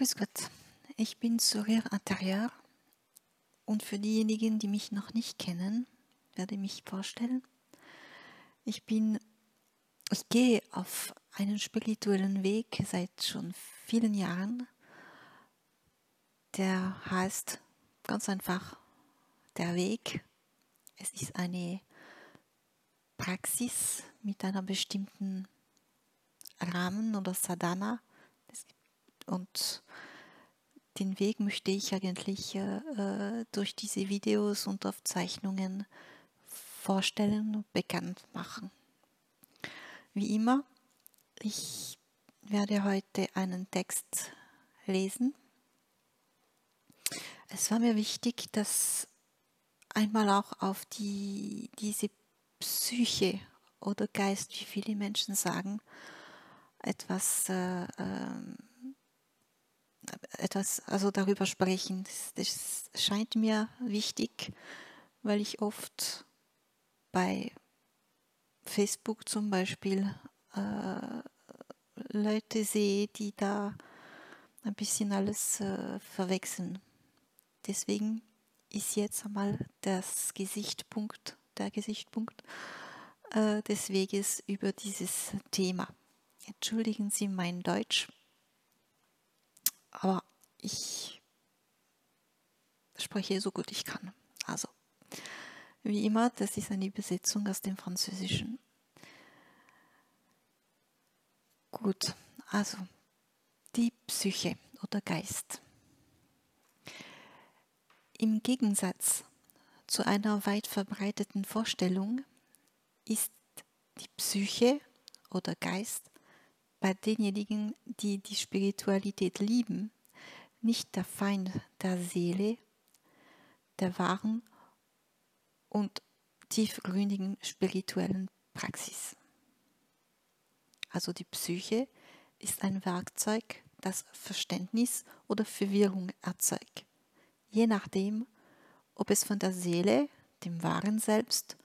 Grüß Gott, ich bin Sourire Intérieur und für diejenigen, die mich noch nicht kennen, werde ich mich vorstellen. Ich bin, ich gehe auf einen spirituellen Weg seit schon vielen Jahren, der heißt ganz einfach der Weg. Es ist eine Praxis mit einer bestimmten Rahmen oder Sadhana. Und den Weg möchte ich eigentlich äh, durch diese Videos und Aufzeichnungen vorstellen und bekannt machen. Wie immer, ich werde heute einen Text lesen. Es war mir wichtig, dass einmal auch auf die, diese Psyche oder Geist, wie viele Menschen sagen, etwas, äh, äh, etwas also darüber sprechen. Das, das, scheint mir wichtig, weil ich oft bei Facebook zum Beispiel äh, Leute sehe, die da ein bisschen alles äh, verwechseln. Deswegen ist jetzt einmal das Gesichtspunkt, der Gesichtspunkt äh, des Weges über dieses Thema. Entschuldigen Sie mein Deutsch, aber ich spreche so gut ich kann. Also, wie immer, das ist eine Übersetzung aus dem Französischen. Gut, also die Psyche oder Geist. Im Gegensatz zu einer weit verbreiteten Vorstellung ist die Psyche oder Geist bei denjenigen, die die Spiritualität lieben, nicht der Feind der Seele, der wahren und tiefgründigen spirituellen Praxis. Also die Psyche ist ein Werkzeug, das Verständnis oder Verwirrung erzeugt je nachdem, ob es von der Seele, dem wahren Selbst,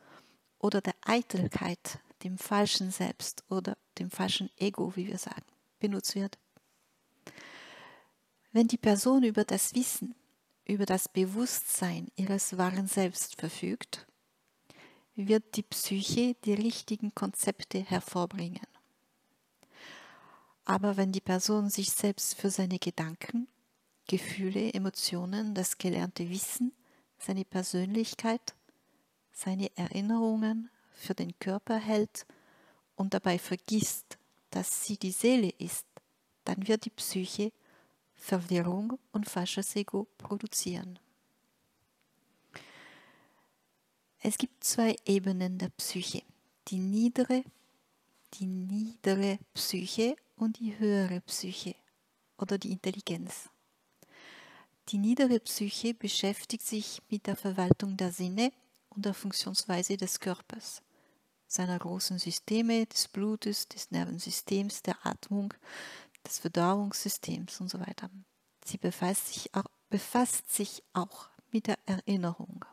oder der Eitelkeit, dem falschen Selbst oder dem falschen Ego, wie wir sagen, benutzt wird. Wenn die Person über das Wissen, über das Bewusstsein ihres wahren Selbst verfügt, wird die Psyche die richtigen Konzepte hervorbringen. Aber wenn die Person sich selbst für seine Gedanken, Gefühle, Emotionen, das gelernte Wissen, seine Persönlichkeit, seine Erinnerungen für den Körper hält und dabei vergisst, dass sie die Seele ist, dann wird die Psyche Verwirrung und falsches Ego produzieren. Es gibt zwei Ebenen der Psyche, die niedere, die niedere Psyche und die höhere Psyche oder die Intelligenz. Die niedere Psyche beschäftigt sich mit der Verwaltung der Sinne und der Funktionsweise des Körpers, seiner großen Systeme, des Blutes, des Nervensystems, der Atmung, des Verdauungssystems und so weiter. Sie befasst sich auch, befasst sich auch mit der Erinnerung.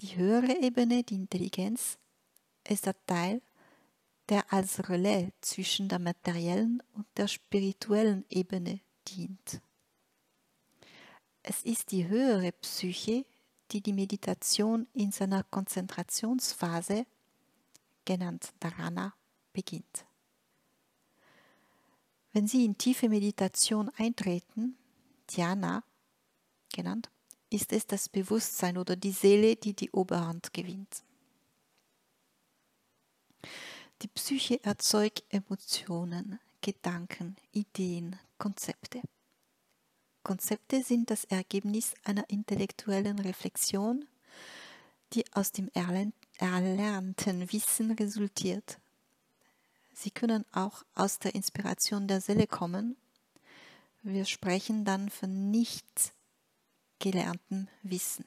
Die höhere Ebene, die Intelligenz, ist der Teil, der als Relais zwischen der materiellen und der spirituellen Ebene dient. Es ist die höhere Psyche, die die Meditation in seiner Konzentrationsphase, genannt Dharana, beginnt. Wenn Sie in tiefe Meditation eintreten, Dhyana genannt, ist es das Bewusstsein oder die Seele, die die Oberhand gewinnt. Die Psyche erzeugt Emotionen, Gedanken, Ideen, Konzepte. Konzepte sind das Ergebnis einer intellektuellen Reflexion, die aus dem erlernten Wissen resultiert. Sie können auch aus der Inspiration der Seele kommen. Wir sprechen dann von nicht gelerntem Wissen.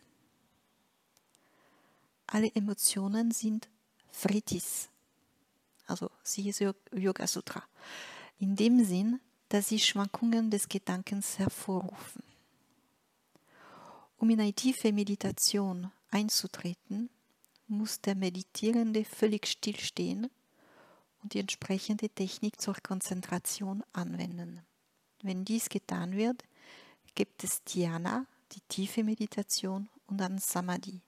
Alle Emotionen sind Fritis, also siehe Yoga Sutra. In dem Sinn, dass sie Schwankungen des Gedankens hervorrufen. Um in eine tiefe Meditation einzutreten, muss der Meditierende völlig stillstehen und die entsprechende Technik zur Konzentration anwenden. Wenn dies getan wird, gibt es Dhyana, die tiefe Meditation, und dann Samadhi.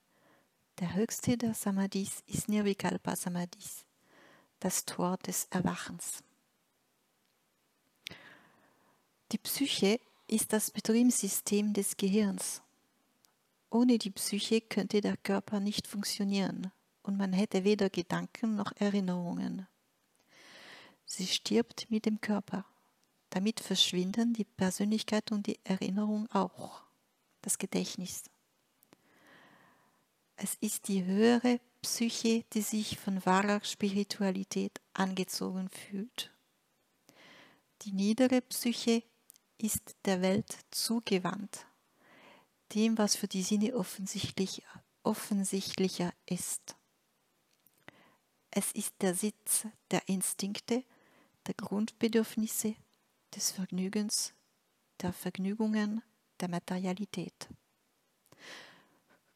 Der höchste der Samadhis ist Nirvikalpa Samadhis, das Tor des Erwachens. Die Psyche ist das Betriebssystem des Gehirns. Ohne die Psyche könnte der Körper nicht funktionieren und man hätte weder Gedanken noch Erinnerungen. Sie stirbt mit dem Körper. Damit verschwinden die Persönlichkeit und die Erinnerung auch, das Gedächtnis. Es ist die höhere Psyche, die sich von wahrer Spiritualität angezogen fühlt. Die niedere Psyche ist der Welt zugewandt, dem, was für die Sinne offensichtlich, offensichtlicher ist. Es ist der Sitz der Instinkte, der Grundbedürfnisse, des Vergnügens, der Vergnügungen, der Materialität.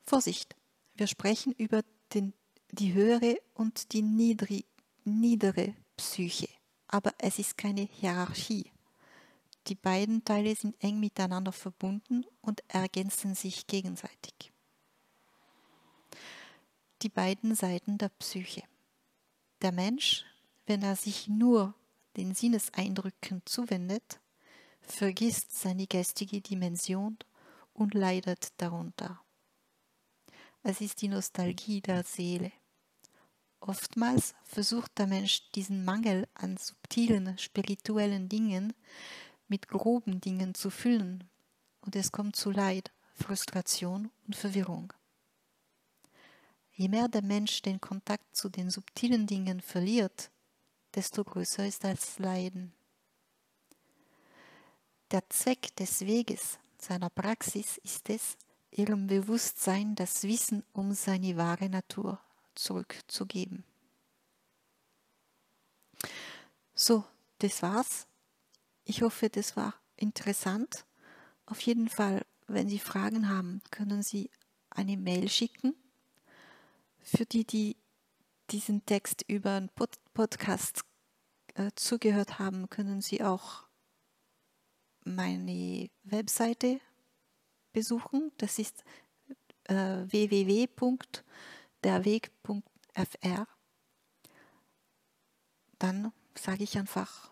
Vorsicht, wir sprechen über den, die höhere und die niedri, niedere Psyche, aber es ist keine Hierarchie. Die beiden Teile sind eng miteinander verbunden und ergänzen sich gegenseitig. Die beiden Seiten der Psyche. Der Mensch, wenn er sich nur den Sinneseindrücken zuwendet, vergisst seine geistige Dimension und leidet darunter. Es ist die Nostalgie der Seele. Oftmals versucht der Mensch diesen Mangel an subtilen spirituellen Dingen mit groben Dingen zu füllen, und es kommt zu Leid, Frustration und Verwirrung. Je mehr der Mensch den Kontakt zu den subtilen Dingen verliert, desto größer ist das Leiden. Der Zweck des Weges seiner Praxis ist es, ihrem Bewusstsein das Wissen um seine wahre Natur zurückzugeben. So, das war's. Ich hoffe, das war interessant. Auf jeden Fall, wenn Sie Fragen haben, können Sie eine Mail schicken. Für die, die diesen Text über einen Pod Podcast äh, zugehört haben, können Sie auch meine Webseite besuchen. Das ist äh, www.derweg.fr. Dann sage ich einfach